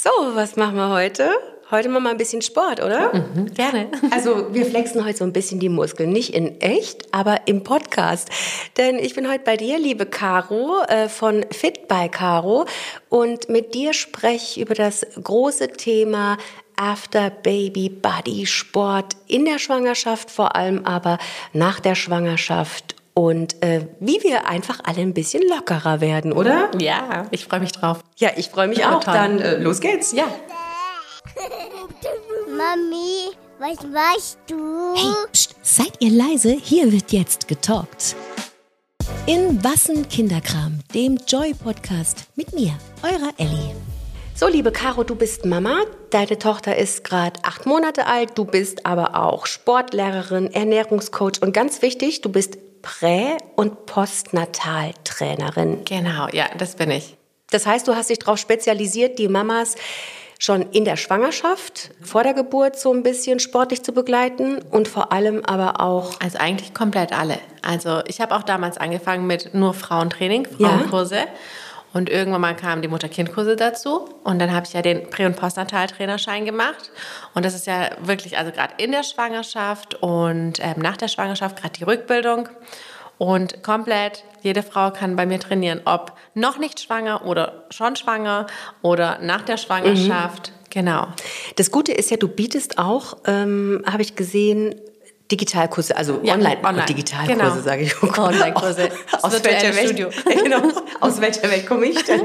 So, was machen wir heute? Heute machen wir ein bisschen Sport, oder? Mhm, gerne. Also wir flexen heute so ein bisschen die Muskeln. Nicht in echt, aber im Podcast. Denn ich bin heute bei dir, liebe Caro, äh, von Fit by Caro. Und mit dir spreche ich über das große Thema After Baby Body Sport in der Schwangerschaft, vor allem aber nach der Schwangerschaft und äh, wie wir einfach alle ein bisschen lockerer werden, oder? Ja, ich freue mich drauf. Ja, ich freue mich ja, auch. Toll. Dann äh, los geht's. Ja. Mami, was machst du? Hey, pst, seid ihr leise? Hier wird jetzt getalkt. In Wassen Kinderkram, dem Joy-Podcast mit mir, eurer Ellie. So, liebe Caro, du bist Mama. Deine Tochter ist gerade acht Monate alt. Du bist aber auch Sportlehrerin, Ernährungscoach und ganz wichtig, du bist Prä- und Postnataltrainerin. Genau, ja, das bin ich. Das heißt, du hast dich darauf spezialisiert, die Mamas schon in der Schwangerschaft, vor der Geburt so ein bisschen sportlich zu begleiten und vor allem aber auch. Also eigentlich komplett alle. Also ich habe auch damals angefangen mit nur Frauentraining, Frauenkurse. Ja. Und irgendwann mal kamen die Mutter-Kind-Kurse dazu. Und dann habe ich ja den Prä- und Postnatal-Trainerschein gemacht. Und das ist ja wirklich, also gerade in der Schwangerschaft und ähm, nach der Schwangerschaft, gerade die Rückbildung. Und komplett, jede Frau kann bei mir trainieren, ob noch nicht schwanger oder schon schwanger oder nach der Schwangerschaft. Mhm. Genau. Das Gute ist ja, du bietest auch, ähm, habe ich gesehen, Digitalkurse, also ja, online, online. Digitalkurse, genau. sage ich. Oh Online-Kurse. Aus, aus welcher Welt? genau. Aus welcher Welt komme ich denn?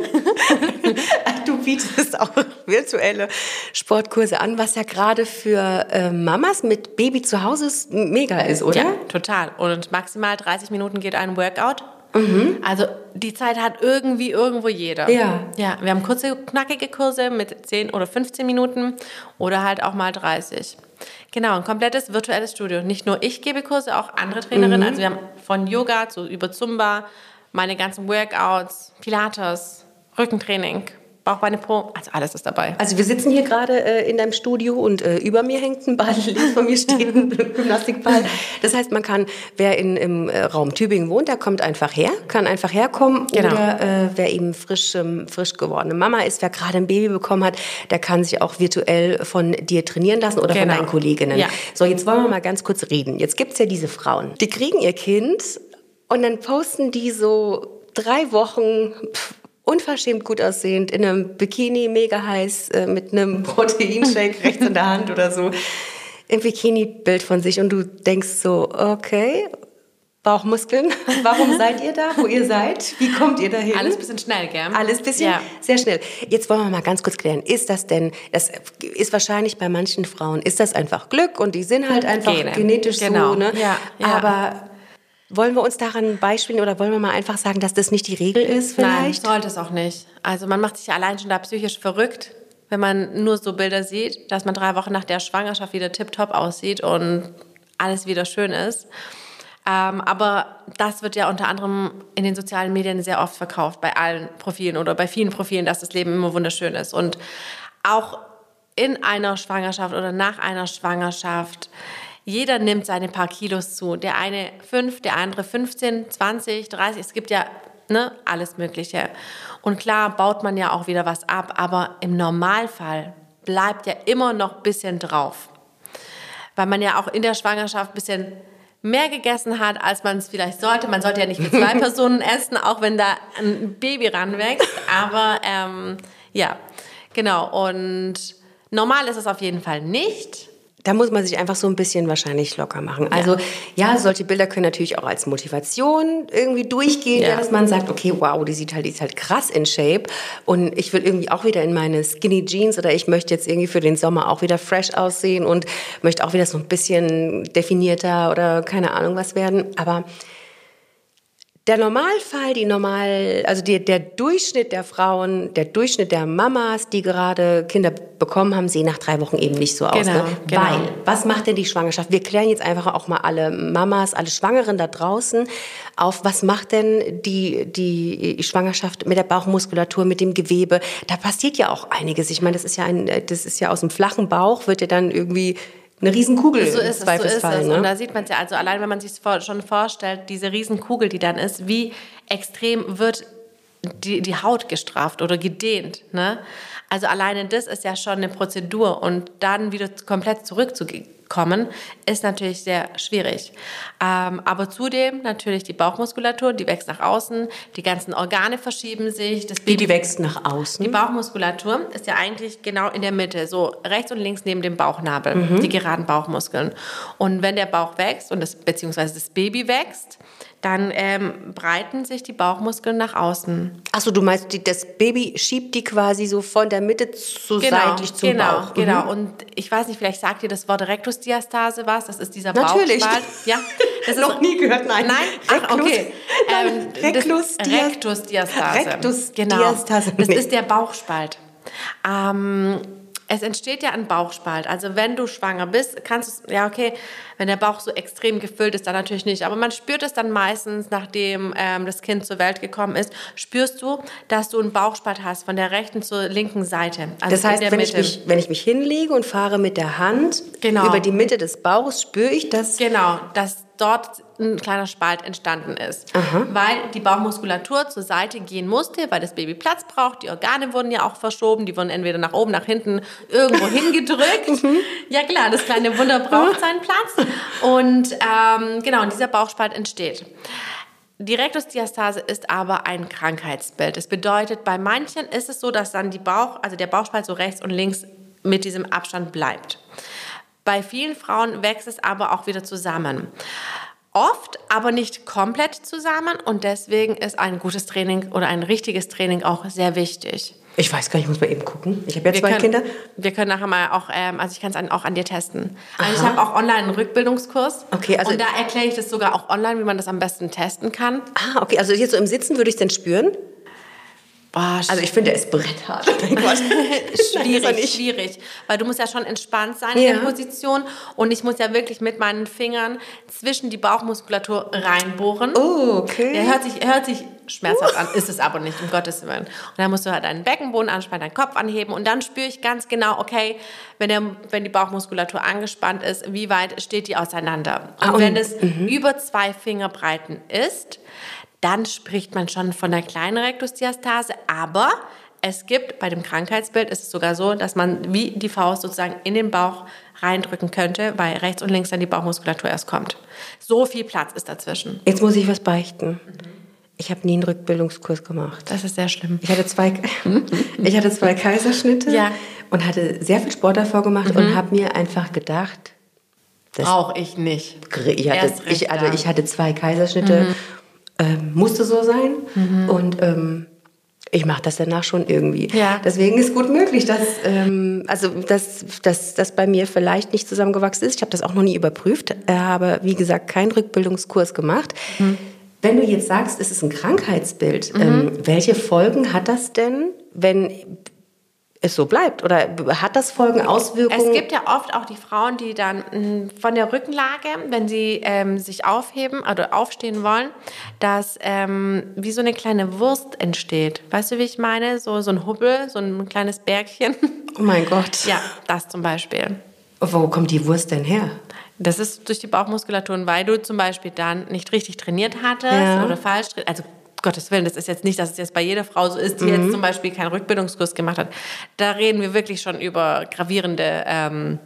du bietest auch virtuelle Sportkurse an, was ja gerade für äh, Mamas mit Baby zu Hause mega ist, oder? Ja, total. Und maximal 30 Minuten geht ein Workout. Mhm. Also die Zeit hat irgendwie irgendwo jeder. Ja. Ja, wir haben kurze, knackige Kurse mit 10 oder 15 Minuten oder halt auch mal 30. Genau, ein komplettes virtuelles Studio. Nicht nur ich gebe Kurse, auch andere Trainerinnen. Mhm. Also wir haben von Yoga zu über Zumba, meine ganzen Workouts, Pilates, Rückentraining, Bauchbeine Pro, also alles ist dabei. Also wir sitzen hier gerade äh, in deinem Studio und äh, über mir hängt ein Ball, links von mir steht ein Gymnastikball. Das heißt, man kann, wer in, im äh, Raum Tübingen wohnt, der kommt einfach her, kann einfach herkommen. Genau. Oder äh, wer eben frisch, ähm, frisch gewordene Mama ist, wer gerade ein Baby bekommen hat, der kann sich auch virtuell von dir trainieren lassen oder genau. von deinen Kolleginnen. Ja. So, jetzt wollen wir mal ganz kurz reden. Jetzt gibt's ja diese Frauen, die kriegen ihr Kind und dann posten die so drei Wochen... Pff, unverschämt gut aussehend, in einem Bikini, mega heiß, äh, mit einem Proteinshake rechts in der Hand oder so, im Bikini-Bild von sich und du denkst so, okay, Bauchmuskeln, warum seid ihr da, wo ihr seid? Wie kommt ihr dahin? Alles bisschen schnell, gell? Alles bisschen ja. sehr schnell. Jetzt wollen wir mal ganz kurz klären, ist das denn, das ist wahrscheinlich bei manchen Frauen, ist das einfach Glück und die sind halt einfach Gene. genetisch genau. so, ne? Ja, ja. Aber wollen wir uns daran beispielen oder wollen wir mal einfach sagen, dass das nicht die Regel ist vielleicht? Nein, sollte es auch nicht. Also man macht sich ja allein schon da psychisch verrückt, wenn man nur so Bilder sieht, dass man drei Wochen nach der Schwangerschaft wieder tiptop aussieht und alles wieder schön ist. Ähm, aber das wird ja unter anderem in den sozialen Medien sehr oft verkauft, bei allen Profilen oder bei vielen Profilen, dass das Leben immer wunderschön ist. Und auch in einer Schwangerschaft oder nach einer Schwangerschaft jeder nimmt seine paar Kilos zu. Der eine fünf, der andere 15, 20, 30. Es gibt ja ne, alles Mögliche. Und klar baut man ja auch wieder was ab, aber im Normalfall bleibt ja immer noch ein bisschen drauf. Weil man ja auch in der Schwangerschaft ein bisschen mehr gegessen hat, als man es vielleicht sollte. Man sollte ja nicht mit zwei Personen essen, auch wenn da ein Baby ranwächst. Aber ähm, ja, genau. Und normal ist es auf jeden Fall nicht da muss man sich einfach so ein bisschen wahrscheinlich locker machen. Also ja, ja solche Bilder können natürlich auch als Motivation irgendwie durchgehen, ja. dass man sagt, okay, wow, die sieht halt, die ist halt krass in Shape und ich will irgendwie auch wieder in meine Skinny Jeans oder ich möchte jetzt irgendwie für den Sommer auch wieder fresh aussehen und möchte auch wieder so ein bisschen definierter oder keine Ahnung was werden. Aber der Normalfall, die normal, also die, der Durchschnitt der Frauen, der Durchschnitt der Mamas, die gerade Kinder bekommen haben, sehen nach drei Wochen eben nicht so aus. Genau, ne? genau. Weil, was macht denn die Schwangerschaft? Wir klären jetzt einfach auch mal alle Mamas, alle Schwangeren da draußen auf, was macht denn die, die Schwangerschaft mit der Bauchmuskulatur, mit dem Gewebe? Da passiert ja auch einiges. Ich meine, das ist ja ein, das ist ja aus dem flachen Bauch, wird ja dann irgendwie eine Riesenkugel so ist im Zweifelsfall. So ist es. Ne? Und da sieht man es ja, also allein wenn man sich schon vorstellt, diese Riesenkugel, die dann ist, wie extrem wird die, die Haut gestrafft oder gedehnt. Ne? Also alleine das ist ja schon eine Prozedur und dann wieder komplett zurückzukommen, ist natürlich sehr schwierig. Ähm, aber zudem natürlich die Bauchmuskulatur, die wächst nach außen, die ganzen Organe verschieben sich. Das Wie die wächst nach außen? Die Bauchmuskulatur ist ja eigentlich genau in der Mitte, so rechts und links neben dem Bauchnabel, die geraden Bauchmuskeln. Und wenn der Bauch wächst und das, beziehungsweise das Baby wächst, dann ähm, breiten sich die Bauchmuskeln nach außen. Achso, du meinst, die, das Baby schiebt die quasi so von der Mitte zu seitlich zum genau, Bauch. Mhm. Genau, und ich weiß nicht, vielleicht sagt dir das Wort Rektusdiastase was. Das ist dieser Natürlich. Bauchspalt. Ja, das ist Noch nie gehört, nein. Nein, ach, okay. Nein, das- Rektusdias- Rektusdiastase. Rektusdiastase. Genau. Das ist der Bauchspalt. Ähm, es entsteht ja ein Bauchspalt. Also wenn du schwanger bist, kannst du, ja okay, wenn der Bauch so extrem gefüllt ist, dann natürlich nicht. Aber man spürt es dann meistens, nachdem ähm, das Kind zur Welt gekommen ist, spürst du, dass du einen Bauchspalt hast von der rechten zur linken Seite. Also Das heißt, wenn ich, mich, wenn ich mich hinlege und fahre mit der Hand Genau. über die Mitte des Bauches, spüre ich das. Genau, dass dort ein kleiner Spalt entstanden ist. Weil die Bauchmuskulatur zur Seite gehen musste, weil das Baby Platz braucht. Die Organe wurden ja auch verschoben. Die wurden entweder nach oben, nach hinten, irgendwo hingedrückt. Ja klar, das kleine Wunder braucht seinen Platz. Und ähm, genau, und dieser Bauchspalt entsteht. Die Rektusdiastase ist aber ein Krankheitsbild. Das bedeutet, bei manchen ist es so, dass dann die Bauch, also der Bauchspalt so rechts und links mit diesem Abstand bleibt. Bei vielen Frauen wächst es aber auch wieder zusammen. Oft, aber nicht komplett zusammen und deswegen ist ein gutes Training oder ein richtiges Training auch sehr wichtig. Ich weiß gar nicht, ich muss mal eben gucken. Ich habe ja Wir zwei können, Kinder. Wir können nachher mal auch, ähm, also ich kann es auch an dir testen. Also ich habe auch online einen Rückbildungskurs. Okay, also- und da erkläre ich das sogar auch online, wie man das am besten testen kann. Ah, okay, also jetzt so im Sitzen würde ich es denn spüren? Boah, Also ich finde, der ist bretthart. Er schwierig, nicht. schwierig. Weil du musst ja schon entspannt sein in Ja. der Position und ich muss ja wirklich mit meinen Fingern zwischen die Bauchmuskulatur reinbohren. Oh, okay. Der hört sich, hört sich schmerzhaft an, ist es aber nicht, um Gottes Willen. Und dann musst du halt deinen Beckenboden anspannen, deinen Kopf anheben und dann spüre ich ganz genau, okay, wenn, der, wenn die Bauchmuskulatur angespannt ist, wie weit steht die auseinander. Und, Ah, und- wenn es über zwei Fingerbreiten ist, dann spricht man schon von einer kleinen Rektusdiastase, aber es gibt bei dem Krankheitsbild ist es sogar so, dass man wie die Faust sozusagen in den Bauch reindrücken könnte, weil rechts und links dann die Bauchmuskulatur erst kommt. So viel Platz ist dazwischen. Jetzt muss ich was beichten. Ich habe nie einen Rückbildungskurs gemacht. Das ist sehr schlimm. Ich hatte zwei, ich hatte zwei Kaiserschnitte Ja. und hatte sehr viel Sport davor gemacht und habe mir einfach gedacht, das Brauche ich nicht. ich hatte, ich, also ich hatte zwei Kaiserschnitte, ähm, musste so sein und ähm, ich mache das danach schon irgendwie. Ja. Deswegen ist gut möglich, dass ähm, also dass, dass das bei mir vielleicht nicht zusammengewachsen ist. Ich habe das auch noch nie überprüft, äh, habe wie gesagt keinen Rückbildungskurs gemacht. Wenn du jetzt sagst, es ist ein Krankheitsbild, ähm, welche Folgen hat das denn, wenn es so bleibt? Oder hat das Folgen, Auswirkungen? Es gibt ja oft auch die Frauen, die dann mh, von der Rückenlage, wenn sie ähm, sich aufheben oder aufstehen wollen, dass ähm, wie so eine kleine Wurst entsteht. Weißt du, wie ich meine? So, so ein Hubbel, so ein kleines Bergchen. oh mein Gott. ja, das zum Beispiel. Wo kommt die Wurst denn her? Das ist durch die Bauchmuskulatur, und weil du zum Beispiel dann nicht richtig trainiert hattest Ja. oder falsch, also Gottes Willen, das ist jetzt nicht, dass es jetzt bei jeder Frau so ist, die jetzt zum Beispiel keinen Rückbildungskurs gemacht hat. Da reden wir wirklich schon über gravierende ähm,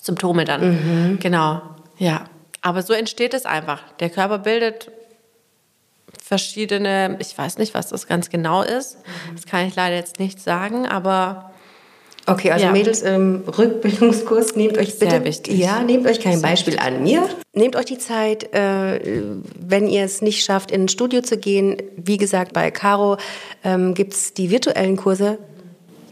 Symptome dann. Genau, ja. Aber so entsteht es einfach. Der Körper bildet verschiedene, ich weiß nicht, was das ganz genau ist. Das kann ich leider jetzt nicht sagen, aber Okay, also Ja. Mädels, ähm, Rückbildungskurs, nehmt euch Sehr bitte, wichtig. ja, nehmt euch kein Sehr Beispiel an mir. Nehmt euch die Zeit, äh, wenn ihr es nicht schafft, in ein Studio zu gehen. Wie gesagt, bei Caro ähm, gibt's die virtuellen Kurse.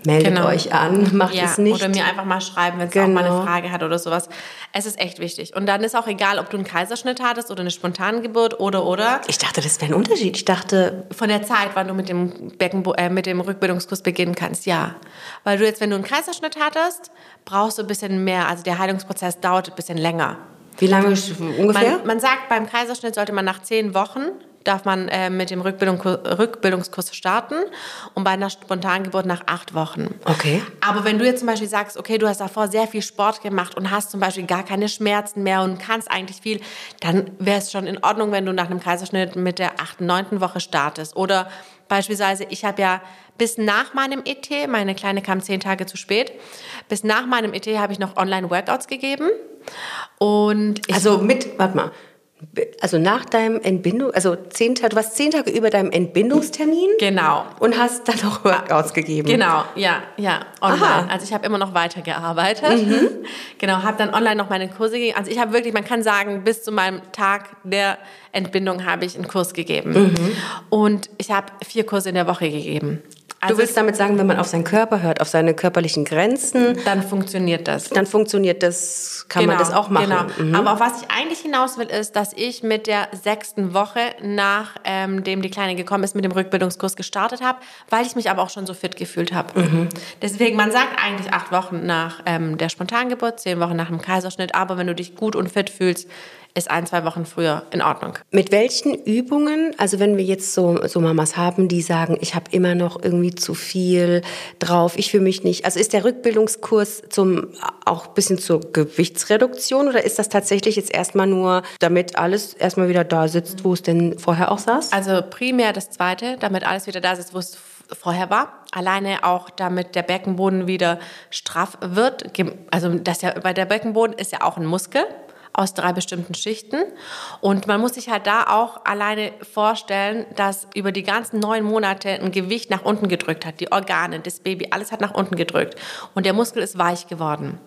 Meldet Genau. euch an, macht ja, es nicht. Oder mir einfach mal schreiben, wenn es auch mal Genau. eine Frage hat oder sowas. Es ist echt wichtig. Und dann ist auch egal, ob du einen Kaiserschnitt hattest oder eine Spontangeburt oder oder. ich dachte, das wäre ein Unterschied. Ich dachte, Von der Zeit, wann du mit dem Beckenbo äh, mit dem Rückbildungskurs beginnen kannst, ja. Weil du jetzt, wenn du einen Kaiserschnitt hattest, brauchst du ein bisschen mehr. Also der Heilungsprozess dauert ein bisschen länger. Wie lange ungefähr? Man, man sagt, beim Kaiserschnitt sollte man nach zehn Wochen darf man äh, mit dem Rückbildung, Rückbildungskurs starten und bei einer Spontangeburt nach acht Wochen. Okay. Aber wenn du jetzt zum Beispiel sagst, okay, du hast davor sehr viel Sport gemacht und hast zum Beispiel gar keine Schmerzen mehr und kannst eigentlich viel, dann wäre es schon in Ordnung, wenn du nach einem Kaiserschnitt mit der achten, neunten Woche startest. Oder beispielsweise, ich habe ja bis nach meinem ET, meine Kleine kam zehn Tage zu spät, bis nach meinem ET habe ich noch Online-Workouts gegeben. Und also mit, warte mal, also nach deinem Entbindung, also zehn Tage, du warst zehn Tage über deinem Entbindungstermin. Genau. Und hast dann noch Workouts gegeben. Genau, ja, ja, online. Aha. Also ich habe immer noch weitergearbeitet. Mhm. Genau, habe dann online noch meine Kurse gegeben. Also ich habe wirklich, man kann sagen, bis zu meinem Tag der Entbindung habe ich einen Kurs gegeben. Mhm. Und ich habe vier Kurse in der Woche gegeben. Also du willst damit sagen, wenn man auf seinen Körper hört, auf seine körperlichen Grenzen, dann funktioniert das. Dann funktioniert das, kann genau, man das auch machen. Genau. Mhm. Aber auf was ich eigentlich hinaus will, ist, dass ich mit der sechsten Woche, nachdem ähm, die Kleine gekommen ist, mit dem Rückbildungskurs gestartet habe, weil ich mich aber auch schon so fit gefühlt habe. Mhm. Deswegen, man sagt eigentlich acht Wochen nach ähm, der Spontangeburt, zehn Wochen nach dem Kaiserschnitt, aber wenn du dich gut und fit fühlst, ist ein, zwei Wochen früher in Ordnung. Mit welchen Übungen, also wenn wir jetzt so, so Mamas haben, die sagen, ich habe immer noch irgendwie zu viel drauf, ich fühle mich nicht, also ist der Rückbildungskurs zum auch ein bisschen zur Gewichtsreduktion oder ist das tatsächlich jetzt erstmal nur, damit alles erstmal wieder da sitzt, wo es denn vorher auch saß? Also primär das zweite, damit alles wieder da sitzt, wo es vorher war. Alleine auch, damit der Beckenboden wieder straff wird. Also das ja, bei der Beckenboden ist ja auch ein Muskel aus drei bestimmten Schichten. Und man muss sich halt da auch alleine vorstellen, dass über die ganzen neun Monate ein Gewicht nach unten gedrückt hat. Die Organe, das Baby, alles hat nach unten gedrückt. Und der Muskel ist weich geworden.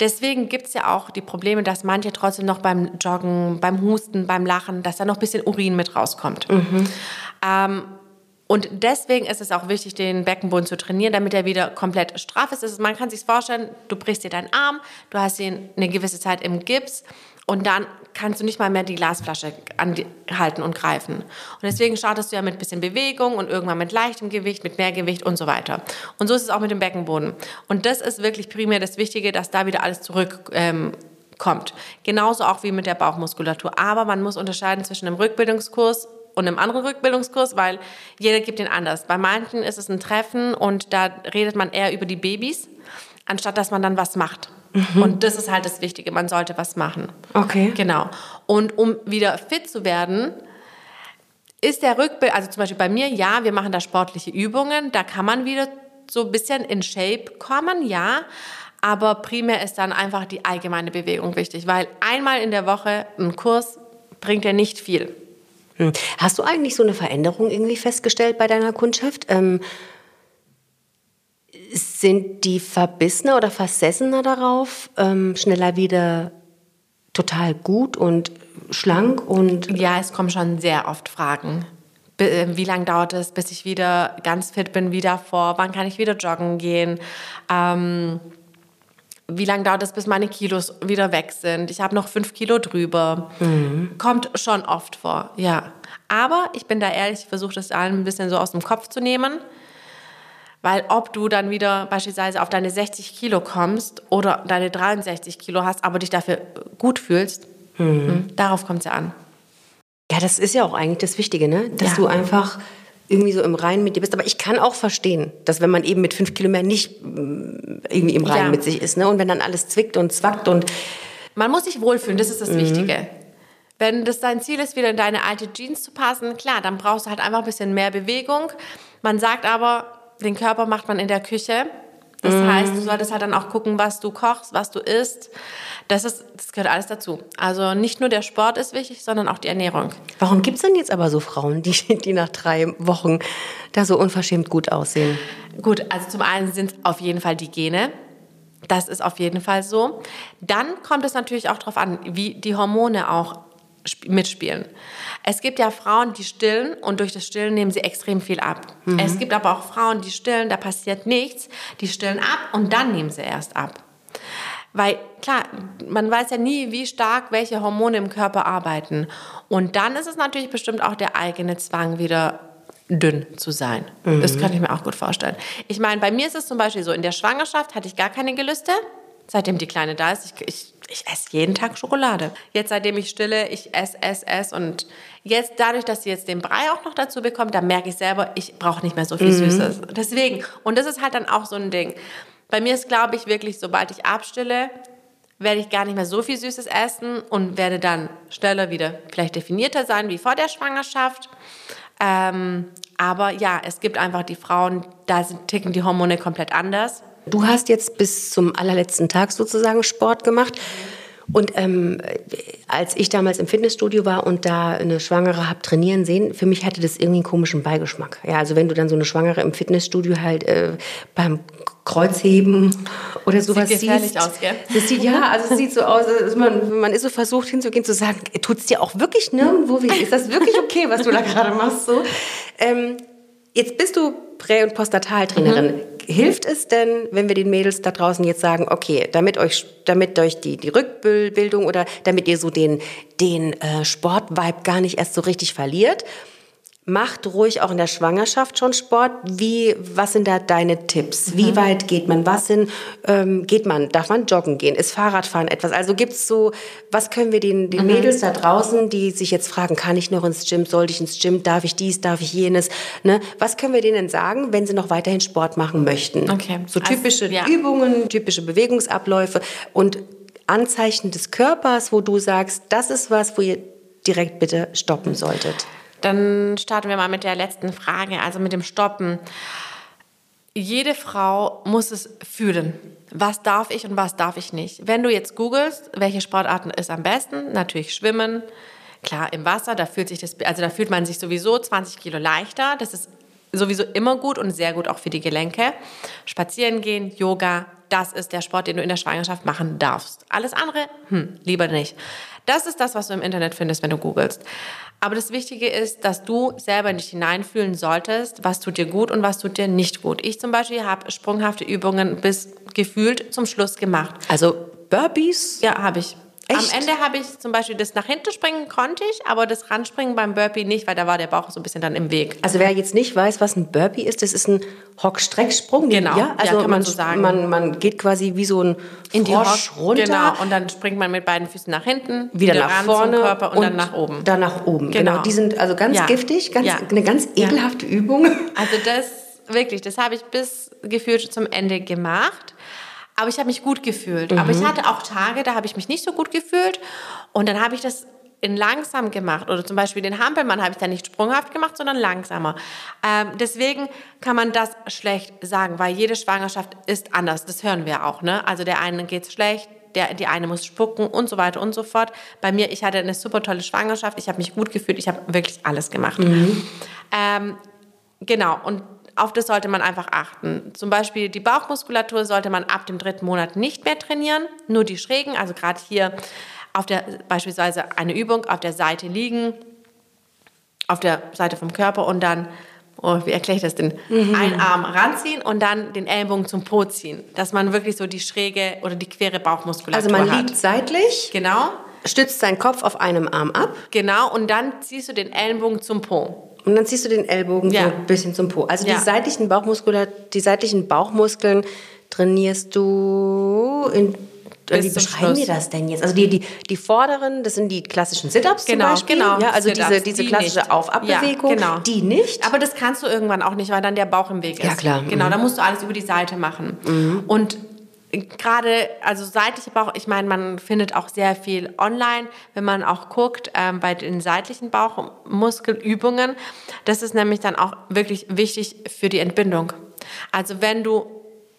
Deswegen gibt es ja auch die Probleme, dass manche trotzdem noch beim Joggen, beim Husten, beim Lachen, dass da noch ein bisschen Urin mit rauskommt. Mhm. Ähm, und deswegen ist es auch wichtig, den Beckenboden zu trainieren, damit er wieder komplett straff ist. Also man kann sich vorstellen, du brichst dir deinen Arm, du hast ihn eine gewisse Zeit im Gips und dann kannst du nicht mal mehr die Glasflasche halten und greifen. Und deswegen startest du ja mit ein bisschen Bewegung und irgendwann mit leichtem Gewicht, mit mehr Gewicht und so weiter. Und so ist es auch mit dem Beckenboden. Und das ist wirklich primär das Wichtige, dass da wieder alles zurückkommt. Ähm, Genauso auch wie mit der Bauchmuskulatur. Aber man muss unterscheiden zwischen einem Rückbildungskurs und einem anderen Rückbildungskurs, weil jeder gibt den anders. Bei manchen ist es ein Treffen und da redet man eher über die Babys, anstatt dass man dann was macht. Mhm. Und das ist halt das Wichtige, man sollte was machen. Okay. Genau. Und um wieder fit zu werden, ist der Rückbild, also zum Beispiel bei mir, ja, wir machen da sportliche Übungen, da kann man wieder so ein bisschen in Shape kommen, ja. Aber primär ist dann einfach die allgemeine Bewegung wichtig, weil einmal in der Woche ein Kurs bringt ja nicht viel. Hm. Hast du eigentlich so eine Veränderung irgendwie festgestellt bei deiner Kundschaft? Ähm, sind die verbissener oder versessener darauf, ähm, schneller wieder total gut und schlank und ja, es kommen schon sehr oft Fragen. Äh, wie lange dauert es, bis ich wieder ganz fit bin, wieder vor? Wann kann ich wieder joggen gehen? Ähm, wie lange dauert es, bis meine Kilos wieder weg sind? Ich habe noch fünf Kilo drüber. Mhm. Kommt schon oft vor, ja. Aber ich bin da ehrlich, ich versuche das allen ein bisschen so aus dem Kopf zu nehmen. Weil ob du dann wieder beispielsweise auf deine 60 Kilo kommst oder deine 63 Kilo hast, aber dich dafür gut fühlst, mhm. darauf kommt es ja an. Ja, das ist ja auch eigentlich das Wichtige, ne? dass ja. du einfach irgendwie so im Reinen mit dir bist. Aber ich kann auch verstehen, dass wenn man eben mit fünf Kilo mehr nicht mm, irgendwie im Reinen ja. mit sich ist, ne? und wenn dann alles zwickt und zwackt und... Man muss sich wohlfühlen, das ist das mhm. Wichtige. Wenn das dein Ziel ist, wieder in deine alte Jeans zu passen, klar, dann brauchst du halt einfach ein bisschen mehr Bewegung. Man sagt aber, den Körper macht man in der Küche. Das mm. heißt, du solltest halt dann auch gucken, was du kochst, was du isst. Das, ist, das gehört alles dazu. Also nicht nur der Sport ist wichtig, sondern auch die Ernährung. Warum gibt es denn jetzt aber so Frauen, die, die nach drei Wochen da so unverschämt gut aussehen? Gut, also zum einen sind es auf jeden Fall die Gene. Das ist auf jeden Fall so. Dann kommt es natürlich auch darauf an, wie die Hormone auch mitspielen. Es gibt ja Frauen, die stillen und durch das Stillen nehmen sie extrem viel ab. Mhm. Es gibt aber auch Frauen, die stillen, da passiert nichts, die stillen ab und dann nehmen sie erst ab. Weil klar, man weiß ja nie, wie stark welche Hormone im Körper arbeiten. Und dann ist es natürlich bestimmt auch der eigene Zwang, wieder dünn zu sein. Mhm. Das kann ich mir auch gut vorstellen. Ich meine, bei mir ist es zum Beispiel so, in der Schwangerschaft hatte ich gar keine Gelüste. Seitdem die Kleine da ist, ich, ich ich esse jeden Tag Schokolade. Jetzt, seitdem ich stille, ich esse, esse, esse. Und jetzt, dadurch, dass sie jetzt den Brei auch noch dazu bekommt, da merke ich selber, ich brauche nicht mehr so viel mhm. Süßes. Deswegen, und das ist halt dann auch so ein Ding. Bei mir ist, glaube ich, wirklich, sobald ich abstille, werde ich gar nicht mehr so viel Süßes essen und werde dann schneller wieder vielleicht definierter sein wie vor der Schwangerschaft. Ähm, aber ja, es gibt einfach die Frauen, da ticken die Hormone komplett anders. Du hast jetzt bis zum allerletzten Tag sozusagen Sport gemacht. Und ähm, als ich damals im Fitnessstudio war und da eine Schwangere habe trainieren sehen, für mich hatte das irgendwie einen komischen Beigeschmack. Ja, also wenn du dann so eine Schwangere im Fitnessstudio halt äh, beim Kreuzheben oder sowas sieht siehst. aus, gell? Das sieht ja, also es sieht so aus, man, man ist so versucht hinzugehen zu sagen, tut's dir auch wirklich nirgendwo weh? Ist das wirklich okay, was du da gerade machst? So, ähm, jetzt bist du Prä- und Postnataltrainerin. Mhm hilft es denn, wenn wir den Mädels da draußen jetzt sagen, okay, damit euch, damit euch die, die Rückbildung oder damit ihr so den, den äh, Sportvibe gar nicht erst so richtig verliert, Macht ruhig auch in der Schwangerschaft schon Sport. Wie, was sind da deine Tipps? Wie mhm. weit geht man? Was sind, ähm, geht man? Darf man joggen gehen? Ist Fahrradfahren etwas? Also gibt's so, was können wir den, den mhm. Mädels da draußen, die sich jetzt fragen, kann ich noch ins Gym? Sollte ich ins Gym? Darf ich dies? Darf ich jenes? Ne? Was können wir denen sagen, wenn sie noch weiterhin Sport machen möchten? Okay. So also, typische also, ja. Übungen, typische Bewegungsabläufe und Anzeichen des Körpers, wo du sagst, das ist was, wo ihr direkt bitte stoppen solltet. Dann starten wir mal mit der letzten Frage, also mit dem Stoppen. Jede Frau muss es fühlen. Was darf ich und was darf ich nicht? Wenn du jetzt googelst, welche Sportarten ist am besten, natürlich Schwimmen. Klar, im Wasser, da fühlt sich das, also da fühlt man sich sowieso 20 Kilo leichter. Das ist sowieso immer gut und sehr gut auch für die Gelenke. Spazieren gehen, Yoga, das ist der Sport, den du in der Schwangerschaft machen darfst. Alles andere, hm, lieber nicht. Das ist das, was du im Internet findest, wenn du googelst. Aber das Wichtige ist, dass du selber in dich hineinfühlen solltest, was tut dir gut und was tut dir nicht gut. Ich zum Beispiel habe sprunghafte Übungen bis gefühlt zum Schluss gemacht. Also Burpees? Ja, habe ich. Echt? Am Ende habe ich zum Beispiel das nach hinten springen konnte ich, aber das Ranspringen beim Burpee nicht, weil da war der Bauch so ein bisschen dann im Weg. Also wer jetzt nicht weiß, was ein Burpee ist, das ist ein Hockstrecksprung. Genau, ja, also ja, kann man, man so sagen. Man, man geht quasi wie so ein in die Frosch Hock, runter. Genau, und dann springt man mit beiden Füßen nach hinten, wieder, wieder nach vorne Körper und, und, dann nach oben. Dann nach oben, genau. genau. Die sind also ganz ja. giftig, ganz, eine ganz ekelhafte Übung. Also das, wirklich, das habe ich bis gefühlt zum Ende gemacht. Aber ich habe mich gut gefühlt. Mhm. Aber ich mhm. hatte auch Tage, da habe ich mich nicht so gut gefühlt. Und dann habe ich das in langsam gemacht. Oder zum Beispiel den Hampelmann habe ich dann nicht sprunghaft gemacht, sondern langsamer. Ähm, deswegen kann man das schlecht sagen, weil jede Schwangerschaft ist anders. Das hören wir auch. Ne? Also der einen geht es schlecht, der, die eine muss spucken und so weiter und so fort. Bei mir, ich hatte eine super tolle Schwangerschaft, ich habe mich gut gefühlt, ich habe wirklich alles gemacht. Mhm. Ähm, genau, und auf das sollte man einfach achten. Zum Beispiel die Bauchmuskulatur sollte man ab dem dritten Monat nicht mehr trainieren, nur die schrägen, also gerade hier auf der beispielsweise eine Übung auf der Seite liegen, auf der Seite vom Körper und dann oh, wie erkläre ich das denn? Mhm. Einen Arm ranziehen und dann den Ellenbogen zum Po ziehen, dass man wirklich so die schräge oder die quere Bauchmuskulatur hat. Also man hat. liegt seitlich. Genau. Stützt seinen Kopf auf einem Arm ab. Genau und dann ziehst du den Ellenbogen zum Po. Und dann ziehst du den Ellbogen ja. so ein bisschen zum Po. Also ja. die seitlichen Bauchmuskulatur, die seitlichen Bauchmuskeln trainierst du in wie beschreiben wir das denn jetzt? Also die, die, die vorderen, das sind die klassischen Sit-Ups genau, zum Beispiel. Genau, ja, also diese, diese die klassische Auf-Ab-Bewegung, ja, genau. die nicht. Aber das kannst du irgendwann auch nicht, weil dann der Bauch im Weg ist. Ja, klar. Genau, mhm. da musst du alles über die Seite machen. Mhm. Und gerade, also seitliche Bauch, ich meine, man findet auch sehr viel online, wenn man auch guckt ähm, bei den seitlichen Bauchmuskelübungen. Das ist nämlich dann auch wirklich wichtig für die Entbindung. Also wenn du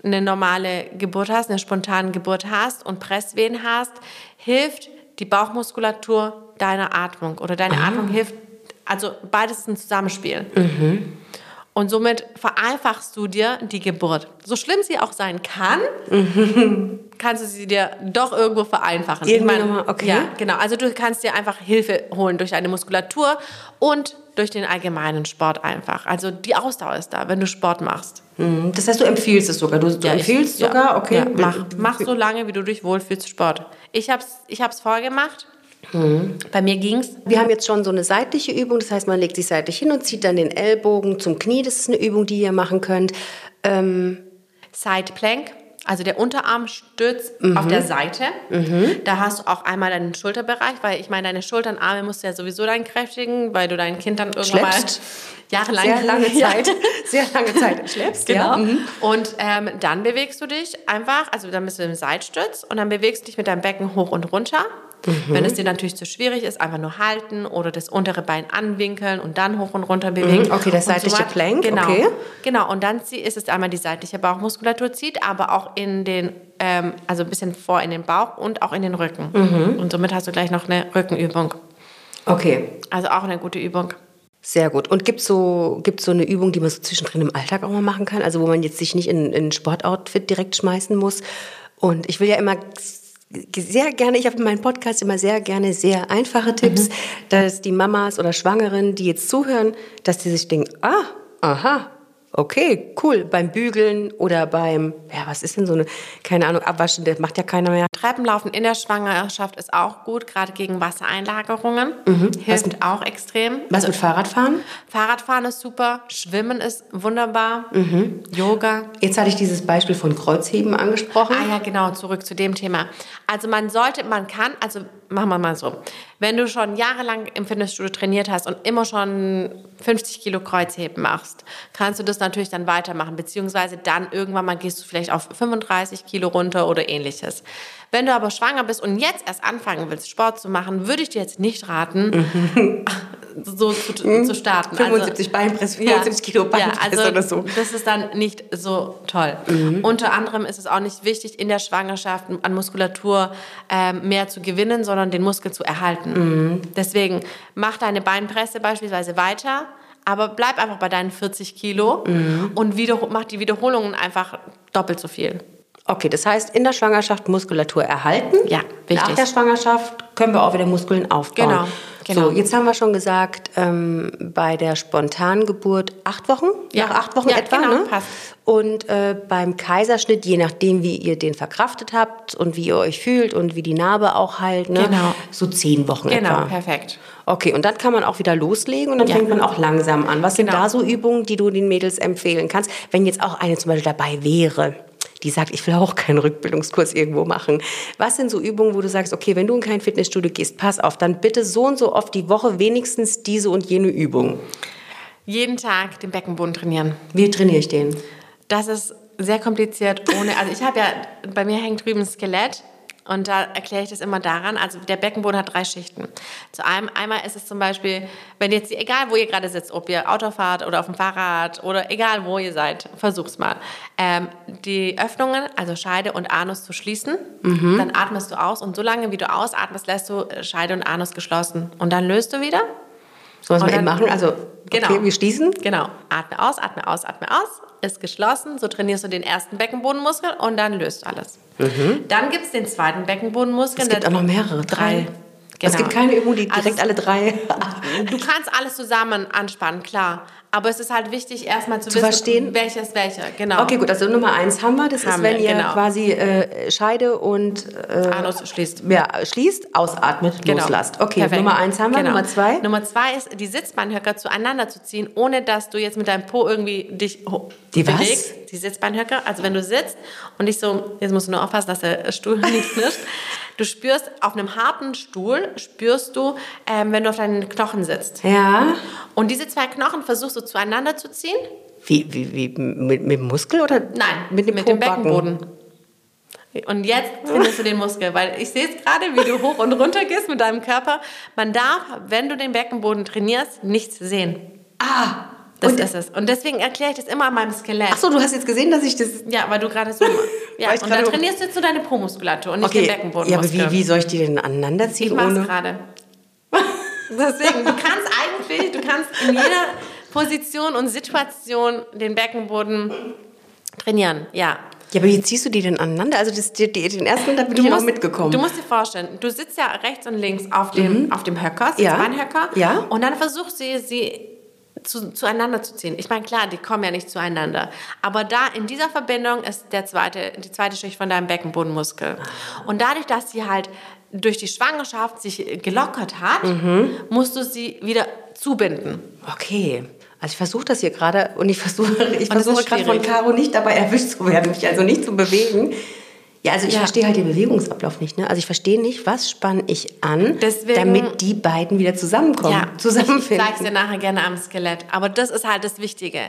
eine normale Geburt hast, eine spontane Geburt hast und Presswehen hast, hilft die Bauchmuskulatur deiner Atmung oder deine ah. Atmung hilft, also beides ist ein Zusammenspiel. Mhm. Und somit vereinfachst du dir die Geburt. So schlimm sie auch sein kann, mhm. kannst du sie dir doch irgendwo vereinfachen. Irgendwann, ich mein, okay. Ja, genau. Also du kannst dir einfach Hilfe holen durch deine Muskulatur und durch den allgemeinen Sport einfach. Also die Ausdauer ist da, wenn du Sport machst. Mhm. Das heißt, du empfiehlst es sogar. Du, du ja, empfiehlst ich, sogar, okay. Ja, mach, mach so lange, wie du dich wohlfühlst, Sport. Ich habe es ich hab's vorgemacht Mhm. Bei mir ging's. Wir haben jetzt schon so eine seitliche Übung, das heißt, man legt sich seitlich hin und zieht dann den Ellbogen zum Knie. Das ist eine Übung, die ihr machen könnt. Ähm Side Plank. Also der Unterarm stützt auf der Seite. Da hast du auch einmal deinen Schulterbereich, weil ich meine, deine Schultern, Arme musst du ja sowieso dann kräftigen, weil du dein Kind dann irgendwann Schleppst. mal jahrelang Sehr lange. Zeit, sehr lange Zeit schleppst. Genau. Ja. Mhm. Und ähm, dann bewegst du dich einfach, also dann bist du im Seitstütz und dann bewegst du dich mit deinem Becken hoch und runter. Mhm. Wenn es dir natürlich zu schwierig ist, einfach nur halten oder das untere Bein anwinkeln und dann hoch und runter bewegen. Mhm, okay, das seitliche weiter. Plank, Genau. okay. Genau, und dann ist es einmal die seitliche Bauchmuskulatur zieht, aber auch in den, ähm, also ein bisschen vor in den Bauch und auch in den Rücken. Mhm. Und somit hast du gleich noch eine Rückenübung. Okay, Also auch eine gute Übung. sehr gut. Und gibt es so, gibt's so eine Übung, die man so zwischendrin im Alltag auch mal machen kann? Also wo man jetzt sich nicht in, in ein Sportoutfit direkt schmeißen muss? Und ich will ja immer sehr gerne, ich habe in meinem Podcast immer sehr gerne sehr einfache Tipps, dass die Mamas oder Schwangeren, die jetzt zuhören, dass die sich denken, ah, aha, okay, cool, beim Bügeln oder beim, ja, was ist denn so eine, keine Ahnung, Abwaschen, das macht ja keiner mehr. Treppenlaufen in der Schwangerschaft ist auch gut, gerade gegen Wassereinlagerungen. Hilft auch extrem. Was mit Fahrradfahren? Fahrradfahren ist super, Schwimmen ist wunderbar, Yoga. Jetzt hatte ich dieses Beispiel von Kreuzheben angesprochen. Ah ja, genau, zurück zu dem Thema. Also man sollte, man kann, also machen wir mal so, wenn du schon jahrelang im Fitnessstudio trainiert hast und immer schon 50 Kilo Kreuzheben machst, kannst du das natürlich dann weitermachen, beziehungsweise dann irgendwann mal gehst du vielleicht auf 35 Kilo runter oder ähnliches. Wenn du aber schwanger bist und jetzt erst anfangen willst, Sport zu machen, würde ich dir jetzt nicht raten, so zu, zu starten. 75 Beinpress, 75 Kilo Beinpress ja, also oder so. Das ist dann nicht so toll. Unter anderem ist es auch nicht wichtig, in der Schwangerschaft an Muskulatur ähm, mehr zu gewinnen, sondern den Muskel zu erhalten. Deswegen mach deine Beinpresse beispielsweise weiter, aber bleib einfach bei deinen 40 Kilo und wiederho- mach die Wiederholungen einfach doppelt so viel. Okay, das heißt, in der Schwangerschaft Muskulatur erhalten. Ja, Nach wichtig. der Schwangerschaft können wir auch wieder Muskeln aufbauen. Genau, genau. So, jetzt haben wir schon gesagt, ähm, bei der Spontangeburt acht Wochen, Ja. nach acht Wochen Ja, etwa, genau, ne? passt. Und äh, beim Kaiserschnitt, je nachdem, wie ihr den verkraftet habt und wie ihr euch fühlt und wie die Narbe auch halt, ne? Genau. so zehn Wochen Genau, etwa. perfekt. Okay, und dann kann man auch wieder loslegen und dann Ja. fängt man auch langsam an. Was sind Genau. da so Übungen, die du den Mädels empfehlen kannst, wenn jetzt auch eine zum Beispiel dabei wäre? Die sagt, ich will auch keinen Rückbildungskurs irgendwo machen. Was sind so Übungen, wo du sagst, okay, wenn du in kein Fitnessstudio gehst, pass auf, dann bitte so und so oft die Woche wenigstens diese und jene Übung. Jeden Tag den Beckenboden trainieren. Wie trainiere ich den? Das ist sehr kompliziert ohne. Also ich habe ja, bei mir hängt drüben ein Skelett und da erkläre ich das immer daran. Also der Beckenboden hat drei Schichten. Zu einem einmal ist es zum Beispiel, wenn jetzt, egal wo ihr gerade sitzt, ob ihr Auto fahrt oder auf dem Fahrrad oder egal wo ihr seid, versuch's mal. Ähm, die Öffnungen, also Scheide und Anus zu schließen. Dann atmest du aus und solange wie du ausatmest, lässt du Scheide und Anus geschlossen. Und dann löst du wieder. So was Und wir eben machen. Also, Genau. okay, wir schließen. Genau. Atme aus, atme aus, atme aus. Ist geschlossen. So trainierst du den ersten Beckenbodenmuskel und dann löst alles. Dann gibt es den zweiten Beckenbodenmuskel. Mhm. Es gibt auch noch mehrere. Drei. Es gibt keine Übung, die direkt Also- alle drei Du kannst alles zusammen anspannen, klar. Aber es ist halt wichtig, erstmal zu, Zu wissen, verstehen. welches welcher. Genau. Okay, gut, also Nummer eins haben wir. Das Haben ist, wenn wir, ihr genau. quasi äh, Scheide und äh, Anus schließt. ja, schließt, ausatmet, Genau. loslasst. Okay, Perfekt. Nummer eins haben wir. Genau. Nummer zwei. Nummer zwei ist, die Sitzbeinhöcker zueinander zu ziehen, ohne dass du jetzt mit deinem Po irgendwie dich ho- Die was? bewegst. Die Sitzbeinhöcker. Also wenn du sitzt und dich so, jetzt musst du nur aufpassen, dass der Stuhl nicht knirscht. Du spürst, auf einem harten Stuhl spürst du, ähm, wenn du auf deinen Knochen sitzt. Ja. Und diese zwei Knochen versuchst du zueinander zu ziehen. Wie, wie, wie mit, mit dem Muskel oder Nein, mit dem, mit dem? Beckenboden. Und jetzt findest du den Muskel, weil ich sehe es gerade, wie du hoch und runter gehst mit deinem Körper. Man darf, wenn du den Beckenboden trainierst, nichts sehen. Ah. Das und, ist es. Und deswegen erkläre ich das immer an meinem Skelett. ach so, du hast jetzt gesehen, dass ich das. Ja, weil du gerade so. Ja, und dann gerade- trainierst du jetzt nur deine Po-Muskulatur und nicht Okay. den Ja, Beckenbodenmuskel. aber wie, wie soll ich die denn aneinander ziehen Ich mach's ohne? gerade. Deswegen, du kannst eigentlich, du kannst in jeder Position und Situation den Beckenboden trainieren. Ja. Ja, aber wie ziehst du die denn aneinander? Also das, die, die, den ersten, da bin ich musst- mitgekommen. Du musst dir vorstellen, du sitzt ja rechts und links auf dem, auf dem Höcker, Ja. Sitzbeinhöcker. Ja. Und dann versuchst du sie zu, zueinander zu ziehen. Ich meine, klar, die kommen ja nicht zueinander. Aber da in dieser Verbindung ist der zweite, die zweite Schicht von deinem Beckenbodenmuskel. Und dadurch, dass sie halt durch die Schwangerschaft sich gelockert hat, Mhm. musst du sie wieder zubinden. Okay. Also ich versuche das hier gerade und ich versuche ich es versuche gerade von. Caro nicht dabei erwischt zu werden, mich also nicht zu bewegen. Ja, also ich Ja. verstehe halt den Bewegungsablauf nicht. Ne? Also ich verstehe nicht, was spanne ich an, Deswegen- damit die beiden wieder zusammenkommen, Ich zusammenfinden. zeig's dir nachher gerne am Skelett. Aber das ist halt das Wichtige.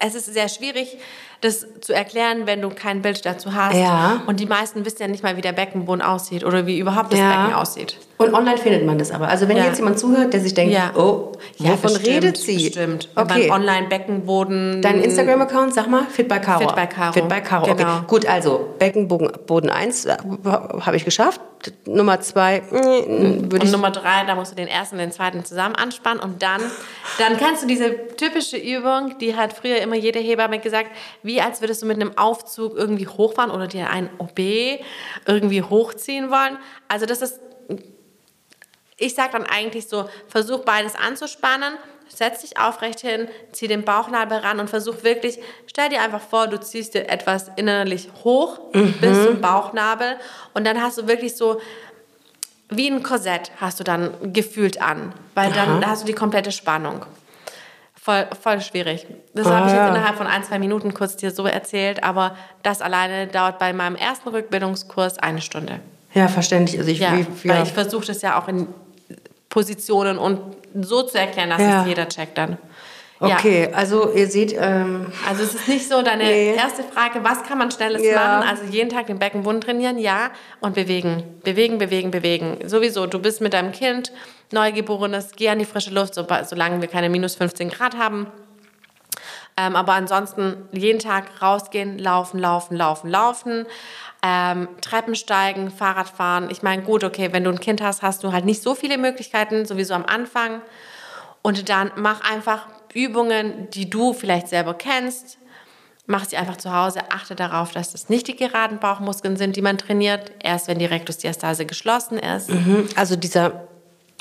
Es ist sehr schwierig, das zu erklären, wenn du kein Bild dazu hast. Ja. Und die meisten wissen ja nicht mal, wie der Beckenboden aussieht oder wie überhaupt das Ja. Becken aussieht. Und online findet man das aber. Also wenn Ja. jetzt jemand zuhört, der sich denkt, oh, wovon bestimmt, redet sie? Bestimmt. Wenn Okay. man Online-Beckenboden. Dein Instagram-Account, sag mal, Fit by Caro. Fit by Caro. Fit by Caro, Genau. okay. Gut, also Beckenboden Boden 1 habe ich geschafft. Nummer 2 würde Und ich... Nummer drei, da musst du den ersten und den zweiten zusammen anspannen und dann, dann kannst du diese typische Übung, die hat früher immer jede Hebamme gesagt, wie als würdest du mit einem Aufzug irgendwie hochfahren oder dir ein OB irgendwie hochziehen wollen. Also das ist, ich sage dann eigentlich so, versuch beides anzuspannen, setz dich aufrecht hin, zieh den Bauchnabel ran und versuch wirklich, stell dir einfach vor, du ziehst dir etwas innerlich hoch bis zum Bauchnabel und dann hast du wirklich so wie ein Korsett hast du dann gefühlt an, weil dann hast du die komplette Spannung. Voll, voll schwierig. Das habe ich Ah, jetzt innerhalb von ein, zwei Minuten kurz dir so erzählt, aber das alleine dauert bei meinem ersten Rückbildungskurs eine Stunde. Ja, verständlich. Also ich, Ja, wie, weil ja. ich versuche das ja auch in Positionen und so zu erklären, dass Ja. es jeder checkt dann. Ja. Okay, also ihr seht, ähm, Also es ist nicht so deine Nee. erste Frage, was kann man schnelles Ja. machen? Also jeden Tag den Beckenboden trainieren, ja, und bewegen, bewegen, bewegen, bewegen. Sowieso, du bist mit deinem Kind, Neugeborenes, geh an die frische Luft, so, solange wir keine minus 15 Grad haben. Ähm, aber ansonsten jeden Tag rausgehen, laufen, laufen, laufen, laufen. Ähm, Treppen steigen, Fahrrad fahren. Ich meine, gut, okay, wenn du ein Kind hast, hast du halt nicht so viele Möglichkeiten, sowieso am Anfang. Und dann mach einfach Übungen, die du vielleicht selber kennst. Mach sie einfach zu Hause. Achte darauf, dass das nicht die geraden Bauchmuskeln sind, die man trainiert. Erst wenn die Rektusdiastase geschlossen ist. also dieser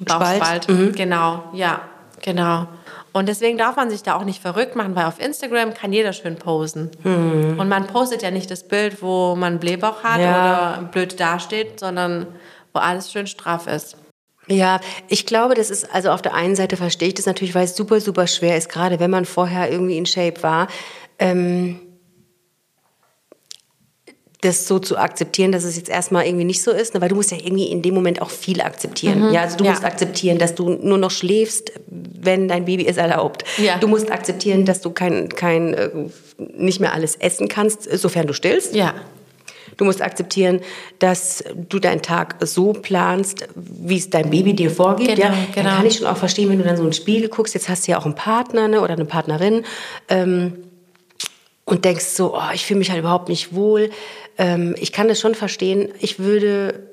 Bauchspalt. Spalt. Genau, ja, genau. Und deswegen darf man sich da auch nicht verrückt machen, weil auf Instagram kann jeder schön posen. Und man postet ja nicht das Bild, wo man Blähbauch hat Ja. oder blöd dasteht, sondern wo alles schön straff ist. Ja, ich glaube, das ist, also auf der einen Seite verstehe ich das natürlich, weil es super, super schwer ist, gerade wenn man vorher irgendwie in Shape war, ähm, das so zu akzeptieren, dass es jetzt erstmal irgendwie nicht so ist, ne? weil du musst ja irgendwie in dem Moment auch viel akzeptieren. Ja, also du Mhm. Ja. musst akzeptieren, dass du nur noch schläfst, wenn dein Baby es erlaubt. Ja. Du musst akzeptieren, dass du kein, kein, äh, nicht mehr alles essen kannst, sofern du stillst. Ja, Du musst akzeptieren, dass du deinen Tag so planst, wie es dein Baby dir vorgibt. Genau, ja? genau. Dann kann ich schon auch verstehen, wenn du dann so in den Spiegel guckst, jetzt hast du ja auch einen Partner ne, oder eine Partnerin ähm, und denkst so, oh, ich fühle mich halt überhaupt nicht wohl. Ähm, ich kann das schon verstehen. Ich würde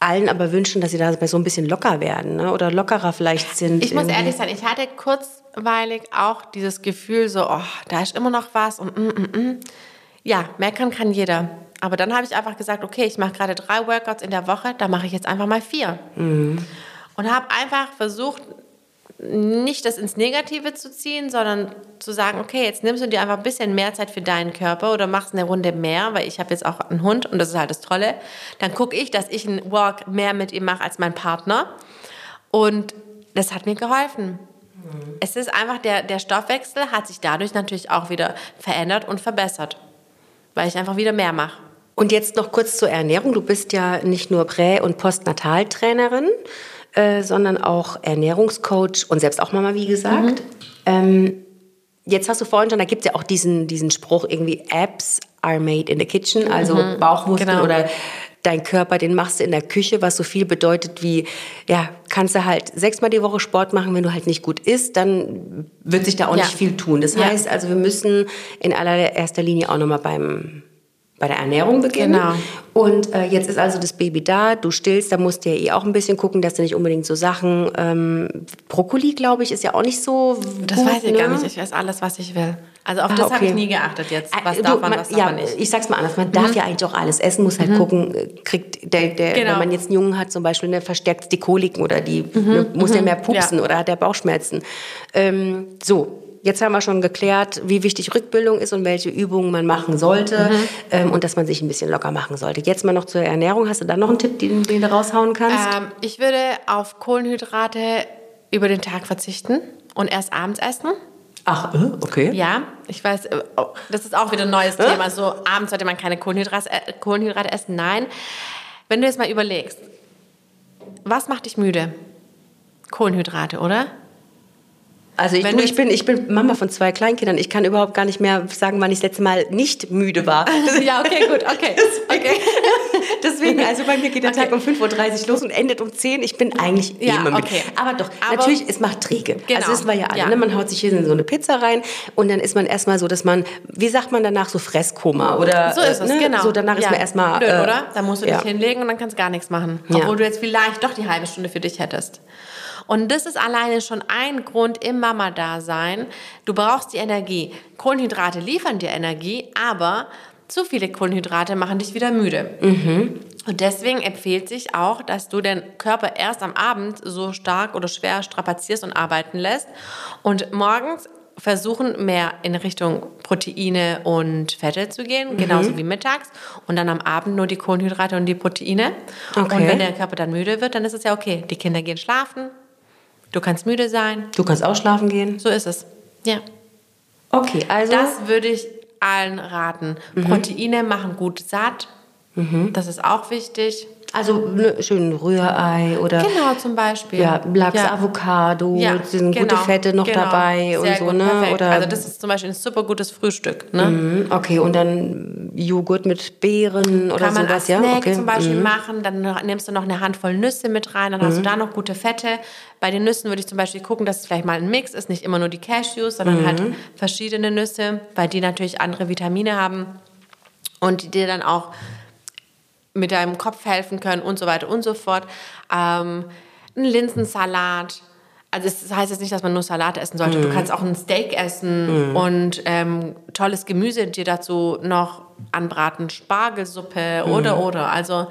allen aber wünschen, dass sie dabei so ein bisschen locker werden ne? oder lockerer vielleicht sind. Ich muss irgendwie. ehrlich sein, ich hatte kurzweilig auch dieses Gefühl so, oh, da ist immer noch was und mm, mm, mm. Ja, meckern kann jeder. Aber dann habe ich einfach gesagt, okay, ich mache gerade drei Workouts in der Woche, da mache ich jetzt einfach mal vier. Und habe einfach versucht, nicht das ins Negative zu ziehen, sondern zu sagen, okay, jetzt nimmst du dir einfach ein bisschen mehr Zeit für deinen Körper oder machst eine Runde mehr, weil ich habe jetzt auch einen Hund und das ist halt das Tolle. Dann gucke ich, dass ich einen Walk mehr mit ihm mache als mein Partner. Und das hat mir geholfen. Es ist einfach, der, der Stoffwechsel hat sich dadurch natürlich auch wieder verändert und verbessert, weil ich einfach wieder mehr mache. Und jetzt noch kurz zur Ernährung. Du bist ja nicht nur Prä- und Postnataltrainerin, äh, sondern auch Ernährungscoach und selbst auch Mama, wie gesagt. Ähm, jetzt hast du vorhin schon, da gibt es ja auch diesen, diesen Spruch irgendwie, Apps are made in the kitchen, also Bauchmuskeln genau. oder dein Körper, den machst du in der Küche, was so viel bedeutet wie, ja, kannst du halt sechsmal die Woche Sport machen, wenn du halt nicht gut isst, dann wird sich da auch Ja. nicht viel tun. Das Ja. heißt also, wir müssen in allererster Linie auch nochmal beim bei der Ernährung beginnen. Genau. Und äh, jetzt ist also das Baby da, du stillst, da musst du ja eh auch ein bisschen gucken, dass du nicht unbedingt so Sachen, ähm, Brokkoli, glaube ich, ist ja auch nicht so Das gut, weiß ich ne? gar nicht. Ich weiß alles, was ich will. Also auf Ah, das habe okay. ich nie geachtet jetzt. Was Äh, darf du, man, was darf ja, man nicht. Mhm. Ich sag's mal anders, man darf ja eigentlich auch alles essen, muss halt gucken, äh, kriegt der, der Genau. wenn man jetzt einen Jungen hat zum Beispiel, der verstärkt die Koliken oder die ne, muss der mehr pupsen Mhm. Ja. oder hat der Bauchschmerzen. Ähm, so. Jetzt haben wir schon geklärt, wie wichtig Rückbildung ist und welche Übungen man machen sollte Mhm. ähm, und dass man sich ein bisschen locker machen sollte. Jetzt mal noch zur Ernährung. Hast du da noch einen Tipp, den, den du raushauen kannst? Ähm, ich würde auf Kohlenhydrate über den Tag verzichten und erst abends essen. Ach, äh, okay. Ja, ich weiß, äh, oh, das ist auch wieder ein neues Thema. So abends sollte man keine Kohlenhydrate, äh, Kohlenhydrate essen. Nein, wenn du jetzt mal überlegst, was macht dich müde? Kohlenhydrate, oder? Also ich, du, ich, bin, ich bin Mama von zwei Kleinkindern. Ich kann überhaupt gar nicht mehr sagen, wann ich das letzte Mal nicht müde war. ja, okay, gut, okay. okay. Deswegen, also bei mir geht der Okay. Tag um 5.30 Uhr los und endet um 10 Ich bin eigentlich Ja, immer müde. okay. Aber doch, Aber- natürlich, es macht träge. Genau. Also das war ja alle. Ja. Ne? Man haut sich hier in so eine Pizza rein und dann ist man erstmal so, dass man, wie sagt man danach, so Fresskoma oder So ist es, äh, ne? genau. So danach ist Ja. man erstmal. Blöd, äh, oder? Da musst du dich hinlegen und dann kannst du gar nichts machen. Obwohl du jetzt vielleicht doch die halbe Stunde für dich hättest. Und das ist alleine schon ein Grund im Mama-Dasein. Du brauchst die Energie. Kohlenhydrate liefern dir Energie, aber zu viele Kohlenhydrate machen dich wieder müde. Und deswegen empfiehlt sich auch, dass du den Körper erst am Abend so stark oder schwer strapazierst und arbeiten lässt und morgens versuchen, mehr in Richtung Proteine und Fette zu gehen, genauso wie mittags. Und dann am Abend nur die Kohlenhydrate und die Proteine. Okay. Und wenn der Körper dann müde wird, dann ist es ja okay. Die Kinder gehen schlafen, du kannst müde sein. Du kannst auch schlafen gehen. So ist es. Ja. Okay, also. Das würde ich allen raten. Proteine machen gut satt. Das ist auch wichtig. Also ne, schön Rührei oder. Genau, zum Beispiel. Ja, Lachs, Ja. Avocado, Ja, sind gute genau, Fette noch genau. dabei und so, gut, ne? Perfekt. Oder also das ist zum Beispiel ein super gutes Frühstück. Ne? Mhm, Okay, und dann Joghurt mit Beeren oder Kann man sowas, ja? Snack Okay. zum Beispiel mhm. machen. Dann nimmst du noch eine Handvoll Nüsse mit rein, dann hast du da noch gute Fette. Bei den Nüssen würde ich zum Beispiel gucken, dass es vielleicht mal ein Mix ist, nicht immer nur die Cashews, sondern halt Mhm. verschiedene Nüsse, weil die natürlich andere Vitamine haben und die dir dann auch mit deinem Kopf helfen können und so weiter und so fort. Ähm, ein Linsensalat. Also es heißt jetzt nicht, dass man nur Salat essen sollte. Du kannst auch ein Steak essen und ähm, tolles Gemüse dir dazu noch anbraten. Spargelsuppe oder oder. Also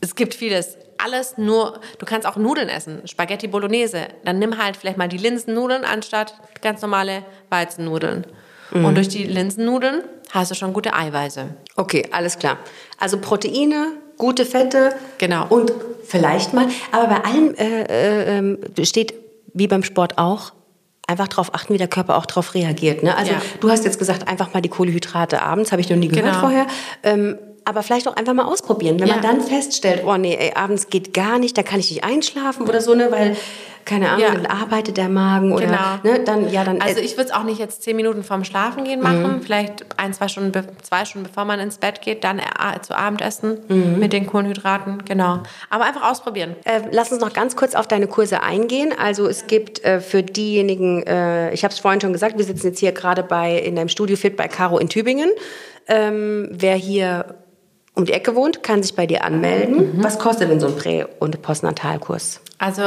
es gibt vieles. Alles nur, du kannst auch Nudeln essen, Spaghetti Bolognese. Dann nimm halt vielleicht mal die Linsennudeln anstatt ganz normale Weizennudeln. Und durch die Linsennudeln hast du schon gute Eiweiße. Okay, alles klar. Also Proteine, gute Fette. Genau. Und vielleicht mal, aber bei allem äh, äh, ähm, steht, wie beim Sport auch, einfach darauf achten, wie der Körper auch darauf reagiert. Ne? Also Ja. du hast jetzt gesagt, einfach mal die Kohlenhydrate abends, habe ich noch nie gehört Genau. vorher. Ähm, aber vielleicht auch einfach mal ausprobieren. Wenn man Ja. dann feststellt, oh nee, ey, abends geht gar nicht, da kann ich nicht einschlafen oder so, ne, weil, keine Ahnung, Ja. dann arbeitet der Magen oder, Genau. ne, dann, ja, dann, Also ich würde es auch nicht jetzt zehn Minuten vorm Schlafen gehen machen, vielleicht ein, zwei Stunden, zwei Stunden bevor man ins Bett geht, dann äh, zu Abendessen mit den Kohlenhydraten, genau. Aber einfach ausprobieren. Äh, lass uns noch ganz kurz auf deine Kurse eingehen. Also es gibt äh, für diejenigen, äh, ich habe es vorhin schon gesagt, wir sitzen jetzt hier gerade bei in deinem Studio Fit bei Caro in Tübingen. Ähm, wer hier um die Ecke wohnt, kann sich bei dir anmelden. Was kostet denn so ein Prä- und Postnatalkurs? Also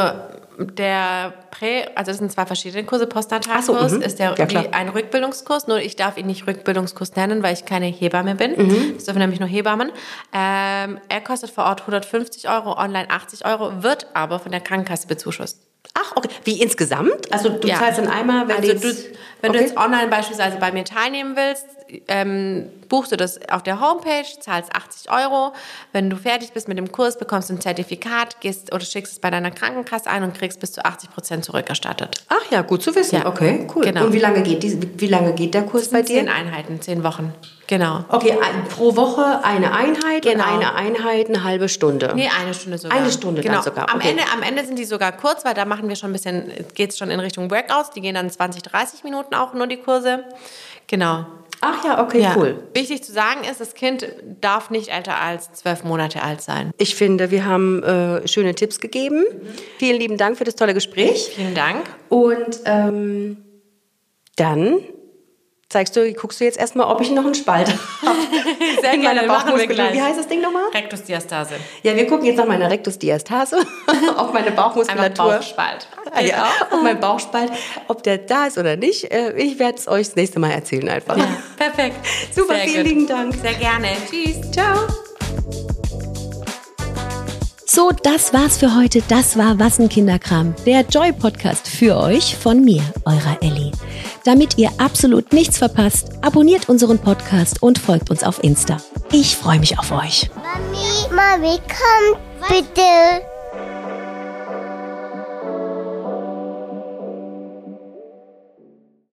der Prä, also das sind zwei verschiedene Kurse. Postnatalkurs so, mhm. ist der Ja, ein Rückbildungskurs, nur ich darf ihn nicht Rückbildungskurs nennen, weil ich keine Hebamme bin. Mhm. Das dürfen nämlich nur Hebammen. Ähm, er kostet vor Ort 150 Euro, online 80 Euro, wird aber von der Krankenkasse bezuschusst. Ach, okay. Wie insgesamt? Also du Ja. zahlst dann einmal, wenn also du wenn okay. du jetzt online beispielsweise bei mir teilnehmen willst, ähm, buchst du das auf der Homepage, zahlst 80 Euro. Wenn du fertig bist mit dem Kurs, bekommst du ein Zertifikat, gehst oder schickst es bei deiner Krankenkasse ein und kriegst bis zu 80 Prozent zurückerstattet. Ach ja, gut zu wissen. Ja. Okay, cool. Genau. Und wie lange geht die, wie lange geht der Kurs bei dir? Zehn Einheiten, zehn Wochen. Genau. Okay, pro Woche eine Einheit Genau. eine Einheit eine halbe Stunde. Nee, eine Stunde sogar. Eine Stunde dann genau. sogar, Am, okay. Ende, am Ende sind die sogar kurz, weil da machen wir schon ein bisschen, geht es schon in Richtung Workouts. Die gehen dann 20, 30 Minuten auch nur die Kurse. Genau. Ach ja, okay, Ja. cool. Wichtig zu sagen ist, das Kind darf nicht älter als zwölf Monate alt sein. Ich finde, wir haben äh, schöne Tipps gegeben. Vielen lieben Dank für das tolle Gespräch. Vielen Dank. Und ähm, dann zeigst du, guckst du jetzt erstmal, ob ich noch einen Spalt habe. Sehr gerne, machen wir Bauchmuskulatur. gleich. Wie heißt das Ding nochmal? Rektusdiastase. Ja, wir gucken jetzt nach meiner Rectusdiastase, auf meine Einmal Bauchmuskulatur. Bauchspalt. Ah, ja, auf meinen Bauchspalt, ob der da ist oder nicht. Äh, Ich werde es euch das nächste Mal erzählen einfach. Ja, perfekt. Super, Sehr vielen gut. lieben Dank. Sehr gerne. Tschüss. Ciao. So, das war's für heute. Das war Wassen Kinderkram, der Joy Podcast für euch von mir, eurer Ellie. Damit ihr absolut nichts verpasst, abonniert unseren Podcast und folgt uns auf Insta. Ich freue mich auf euch. Mami, Mami, komm bitte.